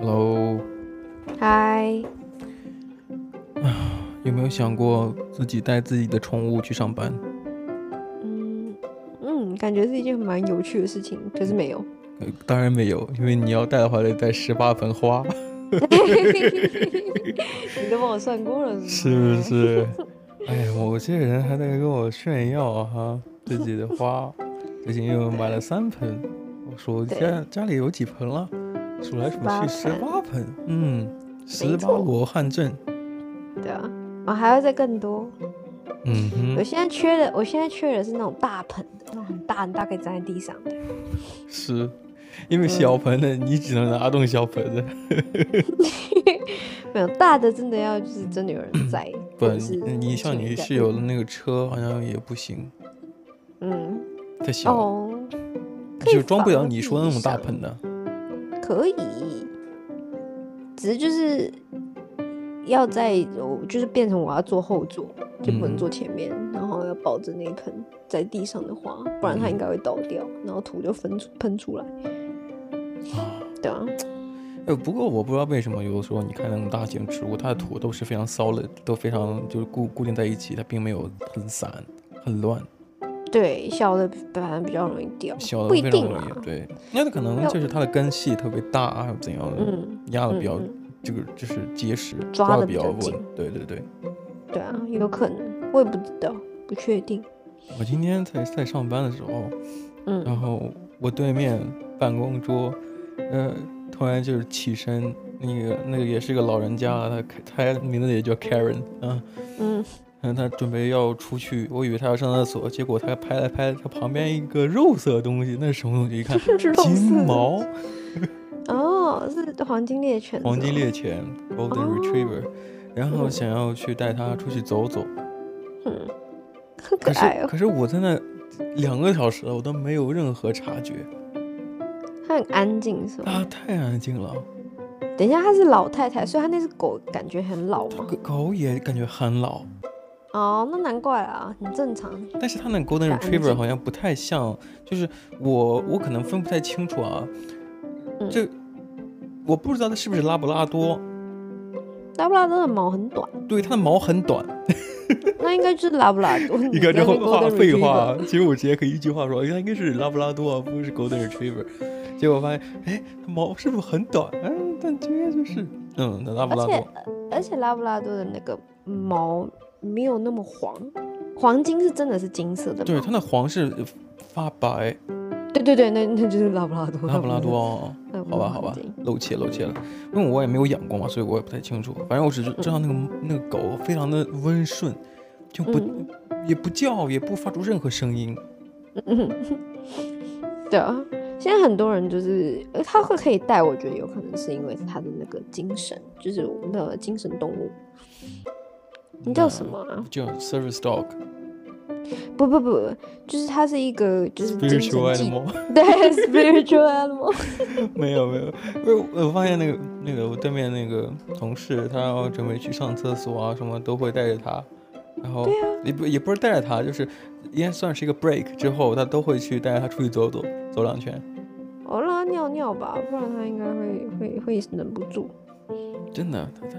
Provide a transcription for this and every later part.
Hello，嗨，有没有想过自己带自己的宠物去上班？嗯嗯，感觉是一件蛮有趣的事情，可是没有。呃，当然没有，因为你要带的话，得带十八盆花。你都帮我算过了是是不是？哎呀，我这人还在跟我炫耀哈，自己的花，最近又买了三盆。我说家家里有几盆了？数来数去十八盆，嗯，十八罗汉阵。对啊，我还要再更多。嗯哼，我现在缺的，我现在缺的是那种大盆的，那种很大很大可以站在地上的。是，因为小盆的、嗯、你只能拿动小盆的。没有大的，真的要就是真的有人在。不，你像你室友的那个车好像也不行。嗯，太小了，哦、就装不了你说的那种大盆的。可以，只是就是要在，就是变成我要坐后座，就不能坐前面，嗯、然后要抱着那一盆在地上的花，不然它应该会倒掉，嗯、然后土就分出喷出来。啊，对啊。呃，不过我不知道为什么有的时候你看那种大型植物，它的土都是非常 solid，都非常就是固固定在一起，它并没有很散很乱。对，小的反正比较容易掉，小的非常容易，不一定啊。对，那可能就是它的根系特别大，还有怎样的，嗯，压的比较，这个就是结实，抓的比较稳。对对对。对啊，有可能，我也不知道，不确定。我今天在在上班的时候，嗯，然后我对面办公桌，呃，突然就是起身，那个那个也是个老人家，他他名字也叫 Karen，啊，嗯。嗯，他准备要出去，我以为他要上厕所，结果他拍了拍他旁边一个肉色的东西，那是什么东西？一看，金毛。哦，是黄金猎犬。黄金猎犬，Golden Retriever，然后想要去带它出去走走。嗯，可爱哦。可是可是我在那两个小时了，我都没有任何察觉。它很安静，是吗？啊太安静了。等一下，它是老太太，所以它那只狗感觉很老吗？狗也感觉很老。哦，那难怪啊，很正常。但是它那 Golden Retriever 好像不太像，就是我我可能分不太清楚啊。这、嗯、我不知道它是不是拉布拉多。拉布拉多的毛很短。对，它的毛很短。那应该就是拉布拉多。你看这话废话，其实我直接可以一句话说，它应该是拉布拉多，啊，不是 Golden Retriever。结果发现，哎，毛是不是很短？哎，但应该就是，嗯，拉布拉多。而且而且拉布拉多的那个毛。没有那么黄，黄金是真的是金色的。对，它那黄是发白。对对对，那那就是拉布拉多。拉布拉多哦，好吧好吧，露怯露怯了，因为我也没有养过嘛，所以我也不太清楚。反正我只是知道那个、嗯、那个狗非常的温顺，就不、嗯、也不叫，也不发出任何声音。嗯，对啊，现在很多人就是，他会可以带，我觉得有可能是因为他的那个精神，就是我们的精神动物。你叫什么啊？叫 Service Dog。不不不，就是它是一个就是 Spiritual Animal。对，Spiritual Animal。没有没有，我我发现那个那个我对面那个同事，他要准备去上厕所啊，什么都会带着它。然后也不也不是带着它，就是应该算是一个 break 之后，他都会去带着它出去走走，走两圈。我让它尿尿吧，不然它应该会会会忍不住。真的，它它。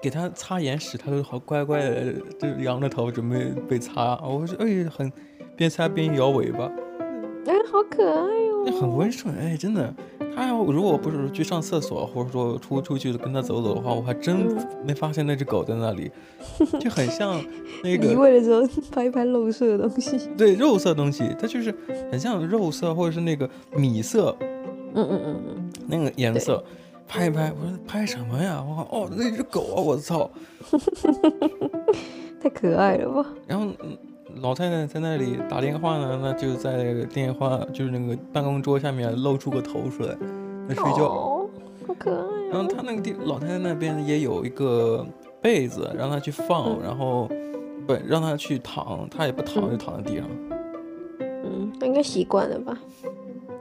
给他擦眼屎，他都好乖乖的，就仰着头准备被擦。我说，哎，很边擦边摇尾巴，哎，好可爱哟、哦，很温顺，哎，真的。他要如果不是去上厕所，或者说出出去跟它走走的话，我还真没发现那只狗在那里，嗯、就很像那个。你为了说拍一拍肉色的东西，对，肉色东西，它就是很像肉色或者是那个米色，嗯嗯嗯嗯，那个颜色。拍一拍，我说拍什么呀？我靠哦，那只狗啊！我操，太可爱了吧！然后老太太在那里打电话呢，那就在那个电话就是那个办公桌下面露出个头出来，在睡觉，哦，好可爱，哦。然后他那个地老太太那边也有一个被子，让他去放，嗯、然后不让他去躺，他也不躺，就躺在地上。嗯，他应该习惯了吧？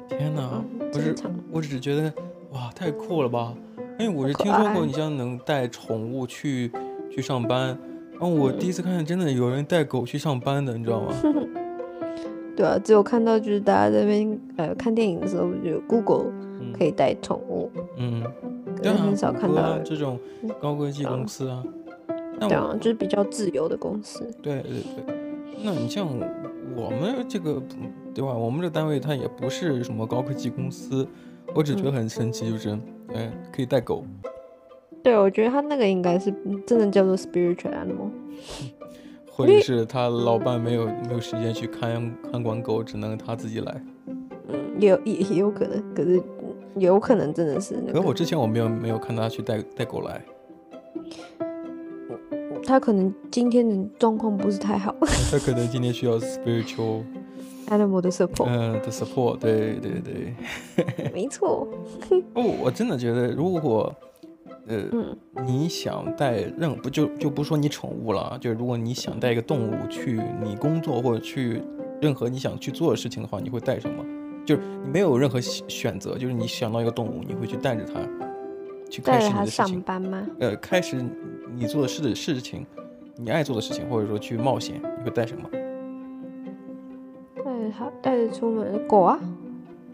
天哪，嗯、不是，我只觉得。哇，太酷了吧！因为我是听说过你像能带宠物去去上班，然后我第一次看见真的有人带狗去上班的，你知道吗？对啊，只有看到就是大家在那边呃看电影的时候，就 Google 可以带宠物，嗯，对啊，很少看到这种高科技公司啊，对啊，就是比较自由的公司。对对对，那你像我们这个对吧？我们这单位它也不是什么高科技公司，我只觉得很神奇，就是哎，可以带狗。对，我觉得他那个应该是真的叫做 spiritual animal。或者是他老伴没有没有时间去看看管狗，只能他自己来。嗯，也有也也有可能，可是有可能真的是、那个。可是我之前我没有没有看他去带带狗来。他可能今天的状况不是太好。他可能今天需要 spiritual animal 的 support。嗯，的 support，对对对。没错。哦，我真的觉得如果。呃，嗯、你想带任不就就不说你宠物了，就是如果你想带一个动物去你工作或者去任何你想去做的事情的话，你会带什么？就是你没有任何选择，就是你想到一个动物，你会去带着它去开始你的事情。上班吗？呃，开始你做的事的事情，你爱做的事情，或者说去冒险，你会带什么？带着它，带着出门，狗啊？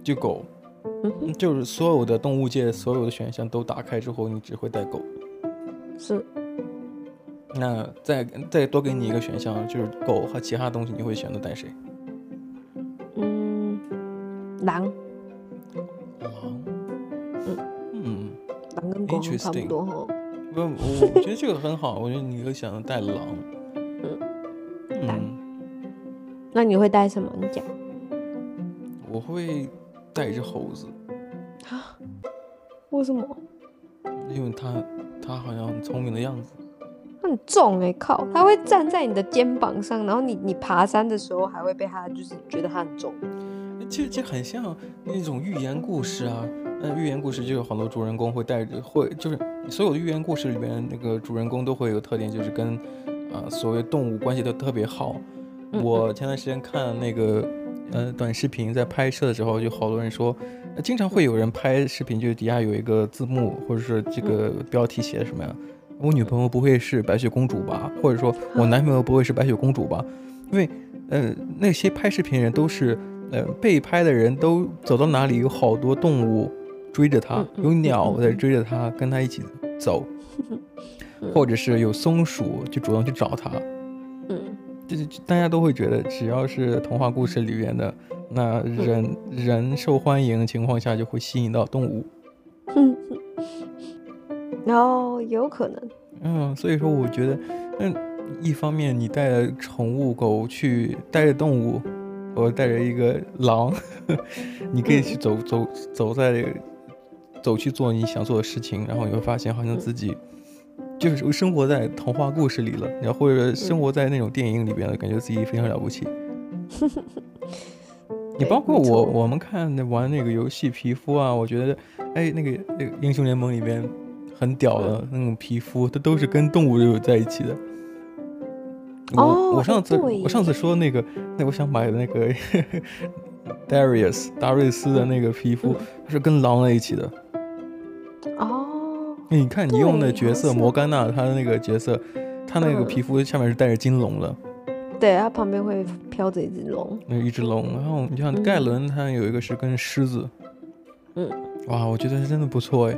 就狗。嗯，就是所有的动物界所有的选项都打开之后，你只会带狗。是。那再再多给你一个选项，就是狗和其他东西，你会选择带谁？嗯，狼。狼。嗯嗯。狼跟狗差不多哈。不，我觉得这个很好。我觉得你会想带狼。嗯。嗯。那你会带什么？你讲。我会。带一只猴子，啊？为什么？因为它，它好像很聪明的样子。很重哎，靠！它会站在你的肩膀上，然后你你爬山的时候还会被它，就是觉得它很重。其实这很像那种寓言故事啊。那寓言故事就有很多主人公会带着，会就是所有的寓言故事里边那个主人公都会有特点，就是跟啊、呃、所谓动物关系都特别好。我前段时间看那个。呃，短视频在拍摄的时候，就好多人说，经常会有人拍视频，就底下有一个字幕，或者是这个标题写的什么呀？我女朋友不会是白雪公主吧？或者说我男朋友不会是白雪公主吧？因为，呃，那些拍视频人都是，呃，被拍的人都走到哪里有好多动物追着他，有鸟在追着他，跟他一起走，或者是有松鼠就主动去找他。就是大家都会觉得，只要是童话故事里面的，那人人受欢迎的情况下，就会吸引到动物。嗯，然后有可能。嗯，所以说我觉得，嗯，一方面你带着宠物狗去，带着动物，我带着一个狼，你可以去走走走在，走去做你想做的事情，然后你会发现好像自己。就是生活在童话故事里了，然后或者生活在那种电影里边了，感觉自己非常了不起。你包括我，我们看那玩那个游戏皮肤啊，我觉得，哎，那个那个英雄联盟里边很屌的那种皮肤，它都是跟动物有在一起的。我我上次我上次说那个，那我想买的那个 Darius 达瑞斯的那个皮肤，它是跟狼在一起的。你看，你用的角色摩甘娜，她的那个角色，她那个皮肤下面是带着金龙的。对，她旁边会飘着一只龙。那一只龙，然后你像盖伦，他有一个是跟狮子。嗯。哇，我觉得真的不错哎。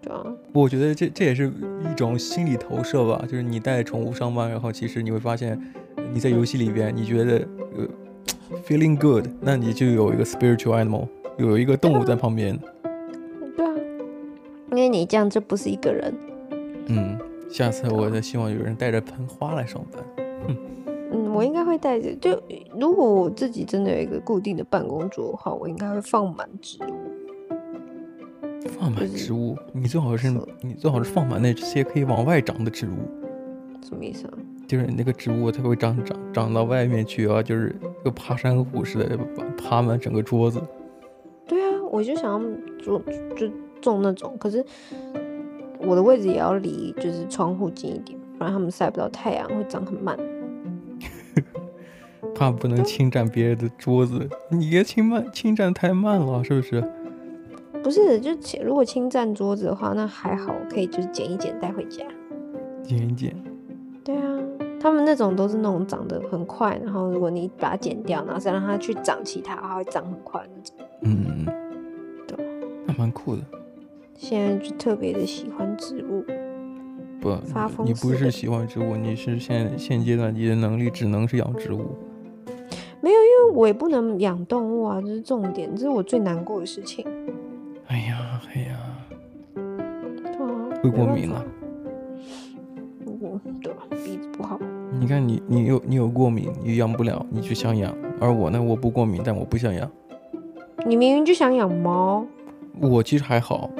对啊。我觉得这这也是一种心理投射吧，就是你带宠物上班，然后其实你会发现，你在游戏里边你觉得呃 feeling good，那你就有一个 spiritual animal，有一个动物在旁边。因为你这样就不是一个人。嗯，下次我就希望有人带着盆花来上班。嗯，嗯，我应该会带着。就如果我自己真的有一个固定的办公桌的话，我应该会放满植物。放满植物？就是、你最好是，是你最好是放满那些可以往外长的植物。什么意思啊？就是你那个植物它会长长长到外面去啊，就是个爬山虎似的，爬满整个桌子。对啊，我就想要做就。种那种，可是我的位置也要离就是窗户近一点，不然他们晒不到太阳，会长很慢。怕不能侵占别人的桌子，你别侵慢侵占太慢了，是不是？不是，就如果侵占桌子的话，那还好，可以就是捡一捡带回家。捡一捡。对啊。他们那种都是那种长得很快，然后如果你把它剪掉，然后再让它去长其他，它会长很快那种。嗯嗯嗯，对，那蛮酷的。现在就特别的喜欢植物。不，你不是喜欢植物，你是现现阶段你的能力只能是养植物。没有，因为我也不能养动物啊，这是重点，这是我最难过的事情。哎呀，哎呀，啊，会过敏了。我对鼻子不好。你看你，你有你有过敏，你养不了，你就想养。而我呢，我不过敏，但我不想养。你明明就想养猫。我其实还好。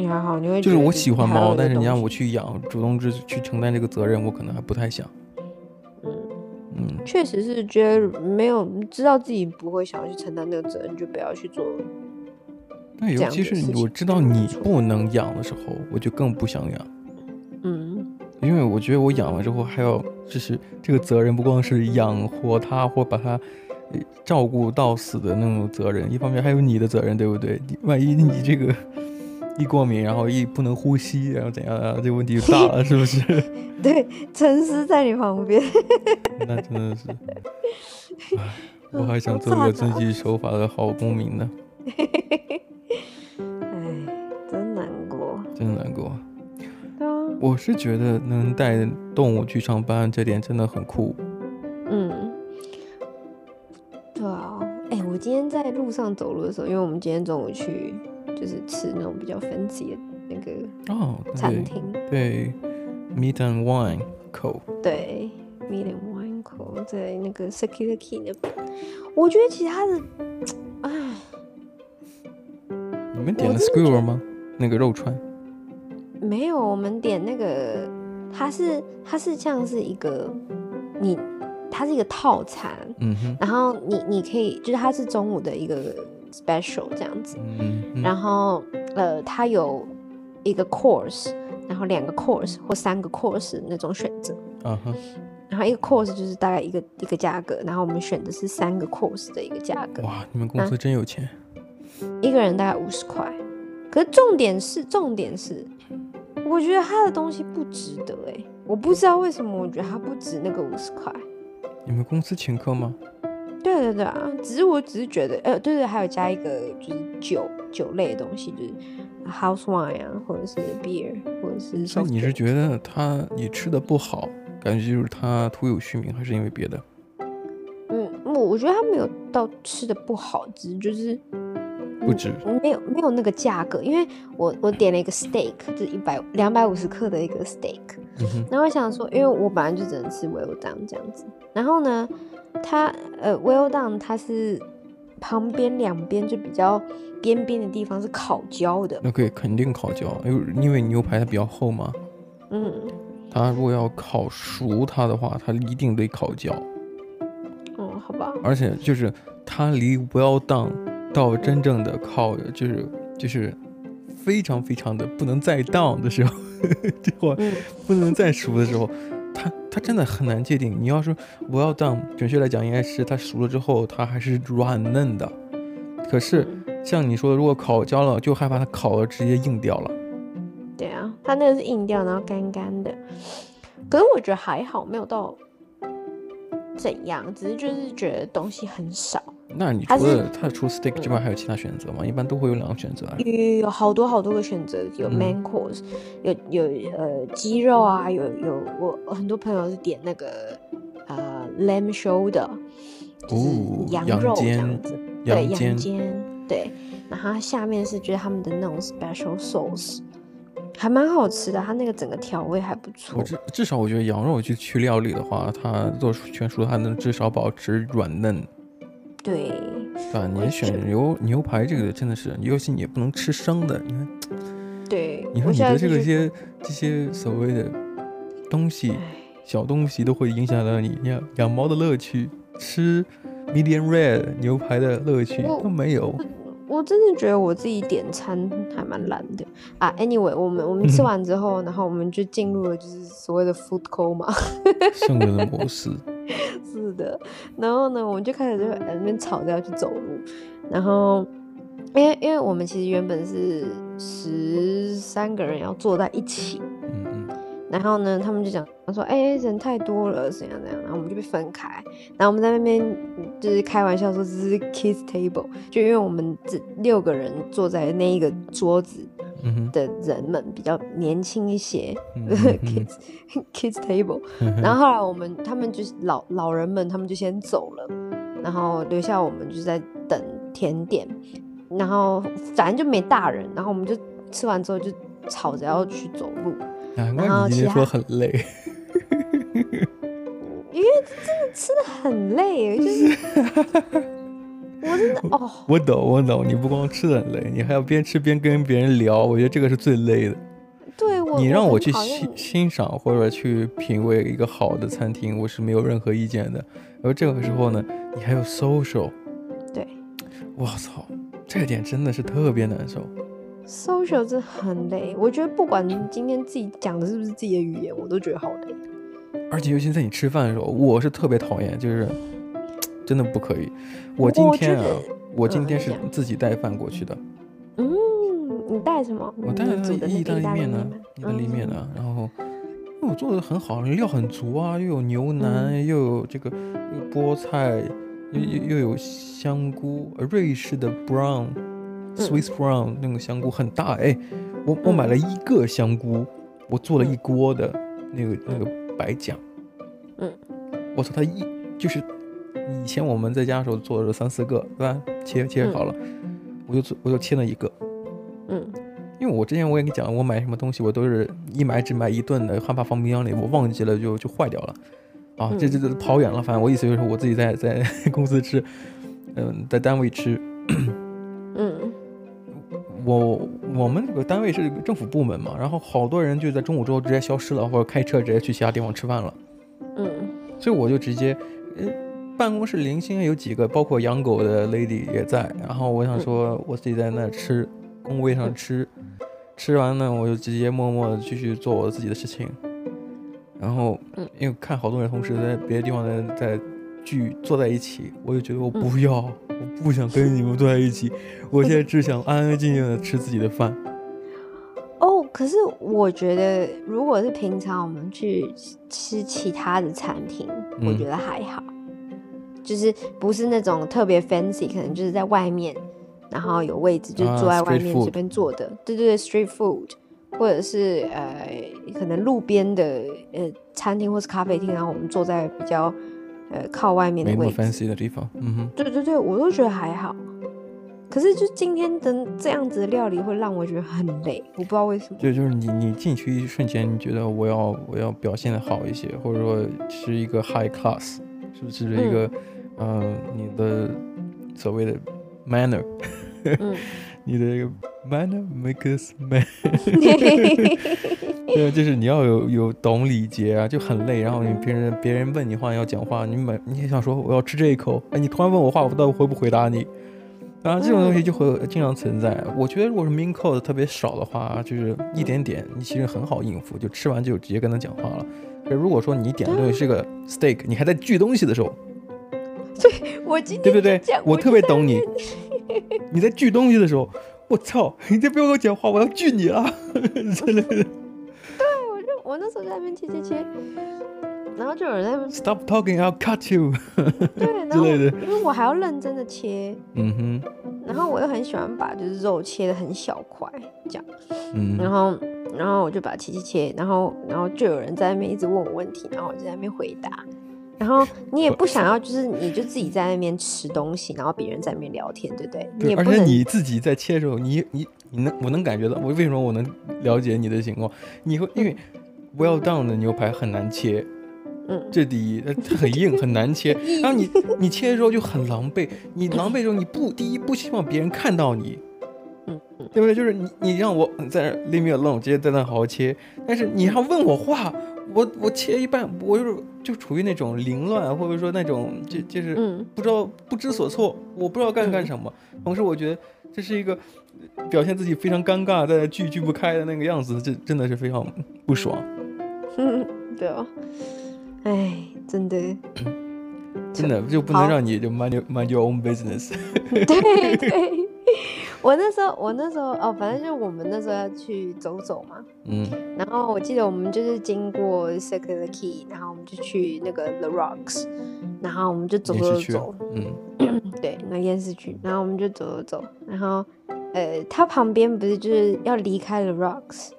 你还好，你会就是我喜欢猫，但是你让我去养，主动去去承担这个责任，我可能还不太想。嗯嗯，确实是觉得没有知道自己不会想要去承担那个责任，就不要去做。那尤其是我知道你不能养的时候，我就更不想养。嗯，因为我觉得我养了之后还要，就是这个责任不光是养活它或把它照顾到死的那种责任，一方面还有你的责任，对不对？万一你这个。一过敏，然后一不能呼吸，然后怎样啊？这个问题就大了，是不是？对，沉思在你旁边，那真的是，我还想做个遵纪守法的好公民呢。哎，真难过，真难过。我是觉得能带动物去上班，这点真的很酷。嗯，对啊。哎，我今天在路上走路的时候，因为我们今天中午去。就是吃那种比较 fancy 的那个哦餐厅，对，Meat and Wine Co，对，Meat and Wine Co 在那个 Security 那边，我觉得其他的，唉，你们点了 Skewer 吗？那个肉串？没有，我们点那个，它是它是像是一个你，它是一个套餐，嗯哼，然后你你可以，就是它是中午的一个。special 这样子，嗯嗯、然后呃，它有一个 course，然后两个 course 或三个 course 那种选择，嗯哼，然后一个 course 就是大概一个一个价格，然后我们选的是三个 course 的一个价格。哇，你们公司真有钱！一个人大概五十块，可是重点是重点是，我觉得他的东西不值得哎，我不知道为什么，我觉得他不值那个五十块。你们公司请客吗？对对对啊，只是我只是觉得，呃，对对，还有加一个就是酒酒类的东西，就是 house wine 啊，或者是 beer，或者是。所以你是觉得他你吃的不好，感觉就是他徒有虚名，还是因为别的？嗯，我我觉得他没有到吃的不好，只是就是不止，没有没有那个价格，因为我我点了一个 steak，就是一百两百五十克的一个 steak，嗯，然后我想说，因为我本来就只能吃 well done 这样子，然后呢。它呃，well done，它是旁边两边就比较边边的地方是烤焦的。那可以肯定烤焦，因为因为牛排它比较厚嘛。嗯。它如果要烤熟它的话，它一定得烤焦。哦，好吧。而且就是它离 well done 到真正的烤，就是就是非常非常的不能再 done 的时候，这会、嗯、不能再熟的时候。它它真的很难界定。你要说 well done，准确来讲应该是它熟了之后它还是软嫩的。可是像你说的，如果烤焦了，就害怕它烤了直接硬掉了。对啊，它那个是硬掉，然后干干的。可是我觉得还好，没有到怎样，只是就是觉得东西很少。那你除了它除了 steak 之外，还有其他选择吗？嗯、一般都会有两个选择、啊。有好多好多个选择，有 main course，、嗯、有有呃鸡肉啊，有有我很多朋友是点那个呃 lamb shoulder，就是羊肉这样子，哦、对羊肩，对，然后它下面是就是他们的那种 special sauce，还蛮好吃的，它那个整个调味还不错。至至少我觉得羊肉去去料理的话，它做全熟，它能至少保持软嫩。对，啊，你选牛牛排这个真的是，尤其你也不能吃生的，你看，对，你说你的这个些这些所谓的东西，小东西都会影响到你养养猫的乐趣，吃 medium rare 牛排的乐趣都没有。我真的觉得我自己点餐还蛮懒的啊。Anyway，我们我们吃完之后，然后我们就进入了就是所谓的 food coma，圣人的模式。是的，然后呢，我们就开始就在那边吵着要去走路，然后因为因为我们其实原本是十三个人要坐在一起，然后呢，他们就讲说，哎、欸，人太多了，怎样怎样，然后我们就被分开。然后我们在那边就是开玩笑说这是 kids table，就因为我们这六个人坐在那一个桌子的人们比较年轻一些、，kids kids table。然后后来我们他们就是老老人们，他们就先走了，然后留下我们就在等甜点。然后反正就没大人，然后我们就吃完之后就吵着要去走路。难怪你今天说很累，因为真的吃的很累，就是我真的 哦，我懂我懂，你不光吃的很累，你还要边吃边跟别人聊，我觉得这个是最累的。对，我你让我去欣欣赏或者去品味一个好的餐厅，我是没有任何意见的。而这个时候呢，你还有 social，对，我操，这点真的是特别难受。Social 真的很累，我觉得不管今天自己讲的是不是自己的语言，我都觉得好累。而且尤其在你吃饭的时候，我是特别讨厌，就是真的不可以。我今天啊，我，我今天是自己带饭过去的。嗯，你带什么？我带了意大利面呢，意大利面呢。然后，我做的很好，料很足啊，又有牛腩，嗯、又有这个又菠菜，又又又有香菇，瑞士的 brown。Swiss brown 那个香菇很大哎，我我买了一个香菇，我做了一锅的那个那个白酱，嗯，我操，它一就是以前我们在家的时候做的三四个对吧？切切好了，我就做我就切了一个，嗯，因为我之前我也跟你讲，我买什么东西我都是一买只买一顿的，害怕放冰箱里，我忘记了就就坏掉了，啊，这这这跑远了，反正我意思就是我自己在在 公司吃，嗯，在单位吃，嗯。我我们这个单位是政府部门嘛，然后好多人就在中午之后直接消失了，或者开车直接去其他地方吃饭了。嗯，所以我就直接，呃，办公室零星有几个，包括养狗的 lady 也在。然后我想说，我自己在那吃，工位上吃，吃完呢，我就直接默默的继续做我自己的事情。然后，因为看好多人同时在别的地方在在聚坐在一起，我就觉得我不要。我不想跟你们坐在一起，我现在只想安安静静的吃自己的饭。哦，可是我觉得，如果是平常我们去吃其他的餐厅，嗯、我觉得还好，就是不是那种特别 fancy，可能就是在外面，然后有位置就坐在外面随便坐的，对对对，street food，或者是呃，可能路边的呃餐厅或是咖啡厅，然后我们坐在比较。呃，靠外面的位置，没那么 fancy 的地方，嗯哼，对对对，我都觉得还好。可是就今天的这样子的料理会让我觉得很累，我不知道为什么。就就是你你进去一瞬间，你觉得我要我要表现的好一些，或者说是一个 high class，是不是一个嗯、呃、你的所谓的 manner，、嗯、你的 manner makes man。对，就是你要有有懂礼节啊，就很累。然后你别人别人问你话要讲话，你每你也想说我要吃这一口，哎，你突然问我话，我不知道回不回答你。然后这种东西就会经常存在。我觉得如果是 main course 特别少的话，就是一点点，你其实很好应付，就吃完就直接跟他讲话了。可如果说你点的东西是个 steak，你还在锯东西的时候，对，我今天对不对？我特别懂你。你在锯东西的时候，我操，你再不要跟我讲话，我要锯你了，真的。我那时候在那边切切切，然后就有人在那边 Stop talking, I'll cut you。对，然后因为我还要认真的切，嗯哼，然后我又很喜欢把就是肉切的很小块这样，嗯，然后然后我就把它切切切，然后然后就有人在那边一直问我问题，然后我就在那边回答，然后你也不想要就是你就自己在那边吃东西，然后别人在那边聊天，对不对？对，而且你自己在切的时候，你你你能我能感觉到我为什么我能了解你的情况，你会因为。Well done 的牛排很难切，嗯，这第一，它很硬，很难切。然后你你切的时候就很狼狈，你狼狈的时候你不第一不希望别人看到你，嗯，对不对？就是你你让我在 leave me alone，直接在那好好切。但是你要问我话，我我切一半，我就是就处于那种凌乱，或者说那种就就是不知道不知所措，我不知道该干什么。同时我觉得这是一个表现自己非常尴尬，在锯锯不开的那个样子，这真的是非常不爽。嗯，对哦，哎，真的，真的就不能让你就 mind your mind your own business。对 对，我那时候，我那时候哦，反正就我们那时候要去走走嘛。嗯。然后我记得我们就是经过 Circular Quay，然后我们就去那个 The Rocks，然后我们就走走走。嗯。对，那电视区，然后我们就走走走，然后呃，它旁边不是就是要离开 The Rocks。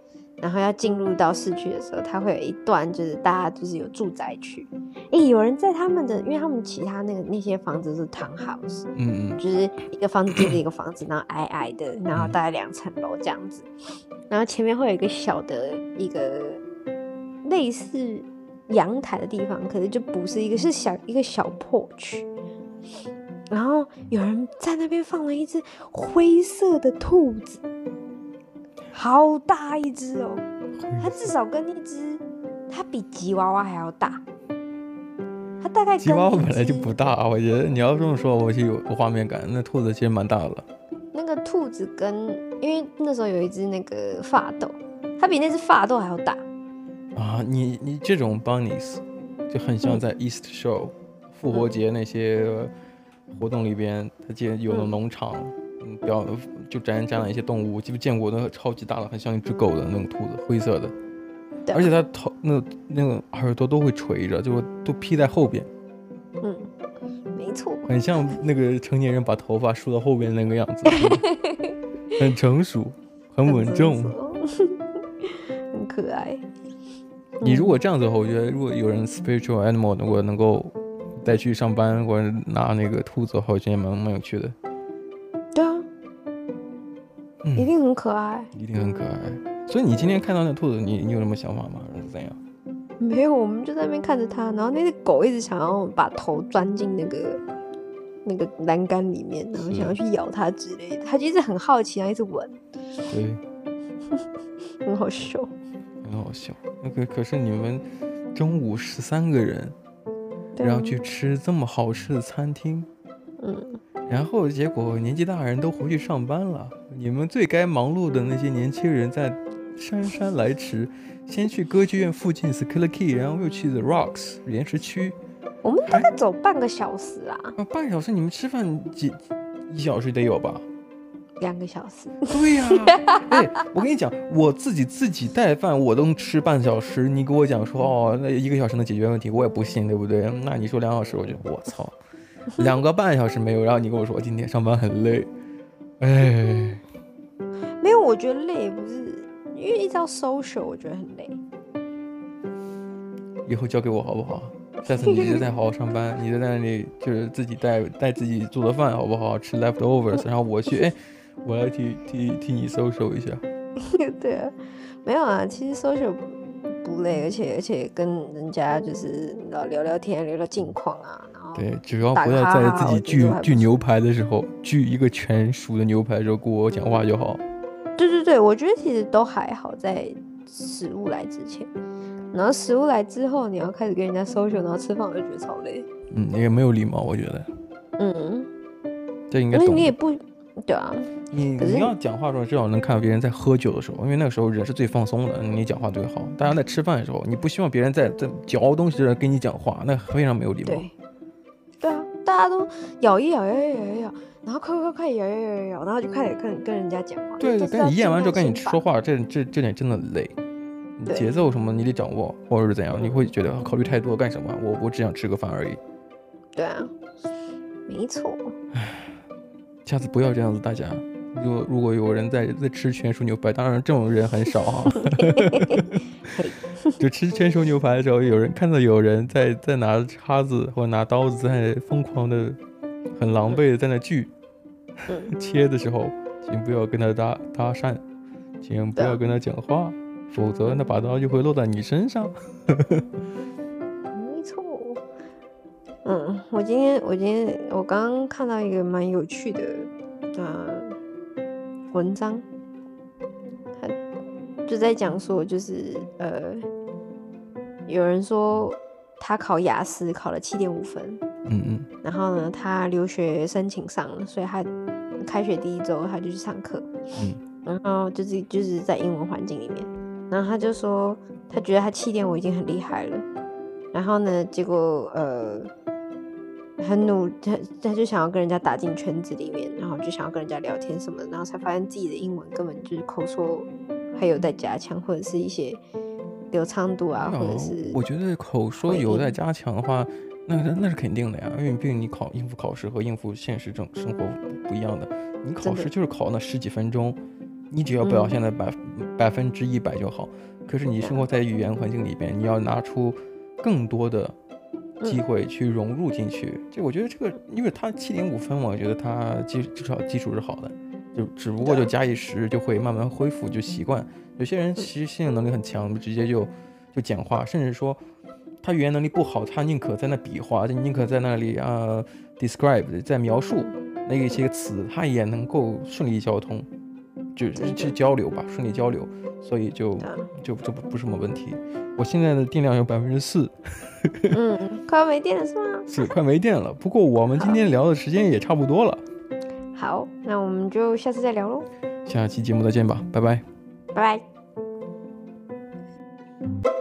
然后要进入到市区的时候，它会有一段，就是大家就是有住宅区。哎，有人在他们的，因为他们其他那个那些房子是 townhouse，嗯嗯，就是一个房子接着一个房子，然后矮矮的，然后大概两层楼这样子。然后前面会有一个小的一个类似阳台的地方，可是就不是一个，是小一个小 porch。然后有人在那边放了一只灰色的兔子。好大一只哦，它至少跟一只，它比吉娃娃还要大。它大概吉娃娃本来就不大，我觉得你要这么说，我就有个画面感。那兔子其实蛮大的。那个兔子跟，因为那时候有一只那个法斗，它比那只法斗还要大。啊，你你这种 bunnies 就很像在 East Show 复、嗯、活节那些活动里边，它既然有了农场。嗯嗯，比较就展展览一些动物，记不见过那个超级大的，很像一只狗的那种兔子，灰色的，而且它头那那个耳朵都会垂着，就都披在后边。嗯，没错，很像那个成年人把头发梳到后边那个样子，很成熟，很稳重，很可爱。你如果这样子的话，我觉得如果有人 spiritual animal 如果能够带去上班或者拿那个兔子的话，我觉得也蛮蛮有趣的。一定很可爱，一定很可爱。所以你今天看到那兔子，你你有什么想法吗？还是怎样？没有，我们就在那边看着它，然后那只狗一直想要把头钻进那个那个栏杆里面，然后想要去咬它之类的。它就一直很好奇，然后一直闻。对，很好笑，很好笑。那个可是你们中午十三个人，然后去吃这么好吃的餐厅，嗯。然后结果年纪大人都回去上班了，你们最该忙碌的那些年轻人在姗姗来迟，先去歌剧院附近 Circular Quay，然后又去 The Rocks 岩石区。我们大概走半个小时啊。啊，半个小时？你们吃饭几一小时得有吧？两个小时。对呀、啊，哎，我跟你讲，我自己自己带饭我都吃半小时，你给我讲说哦，那一个小时能解决问题，我也不信，对不对？那你说两小时，我觉得我操。两个半小时没有，然后你跟我说今天上班很累，哎，没有，我觉得累不是因为一直要 social，我觉得很累。以后交给我好不好？下次你就在好好上班，你就在那里就是自己带带自己做的饭好不好？吃 leftovers，然后我去，哎，我来替替替你 social 一下。对啊，没有啊，其实 social。不累，而且而且跟人家就是聊聊聊天，聊聊近况啊，然后对，只要不要在自己锯锯牛排的时候，锯一个全熟的牛排的时候跟我讲话就好。对对对，我觉得其实都还好，在食物来之前，然后食物来之后，你要开始跟人家 social，然后吃饭我就觉得超累。嗯，也没有礼貌，我觉得。嗯，这应该。因为你也不。对啊，你你要讲话的时候，至少能看到别人在喝酒的时候，因为那个时候人是最放松的，你讲话最好。大家在吃饭的时候，你不希望别人在在嚼东西的时候跟你讲话，那非常没有礼貌。对，对啊，大家都咬一咬，咬一咬，咬一咬，然后快快快咬咬咬咬咬，然后就开始跟跟人家讲话。对对，跟你咽完之后跟你说话，这这这点真的累。节奏什么你得掌握，或者是怎样，你会觉得考虑太多干什么？我我只想吃个饭而已。对啊，没错。下次不要这样子，大家。如果如果有人在在吃全熟牛排，当然这种人很少啊。就吃全熟牛排的时候，有人看到有人在在拿叉子或者拿刀子在疯狂的、很狼狈的在那锯 切的时候，请不要跟他搭搭讪，请不要跟他讲话，否则那把刀就会落在你身上。没错。嗯，我今天我今天我刚刚看到一个蛮有趣的呃文章，他就在讲说，就是呃有人说他考雅思考了七点五分，嗯嗯，然后呢他留学申请上了，所以他开学第一周他就去上课，嗯，然后就是就是在英文环境里面，然后他就说他觉得他七点我已经很厉害了，然后呢结果呃。很努，他他就想要跟人家打进圈子里面，然后就想要跟人家聊天什么的，然后才发现自己的英文根本就是口说还有待加强，或者是一些流畅度啊，或者是我觉得口说有待加强的话，那那是肯定的呀，因为毕竟你考应付考试和应付现实生生活不一样的，你考试就是考那十几分钟，你只要表现的百、嗯、百分之一百就好。可是你生活在语言环境里边，你要拿出更多的机会去融入进去。就、嗯、我觉得这个，因为他七点五分嘛，我觉得他基至少基础是好的，就只不过就加一时就会慢慢恢复就习惯。有些人其实适应能力很强，直接就就简化，甚至说他语言能力不好，他宁可在那比划，就宁可在那里啊 describe 在描述那一些词，他也能够顺利交通，就去交流吧，顺利交流。所以就就就不不是什么问题。我现在的电量有百分之四，嗯，快要没电了是吗？是快没电了。不过我们今天聊的时间也差不多了。好，那我们就下次再聊喽。下期节目再见吧，拜拜。拜拜。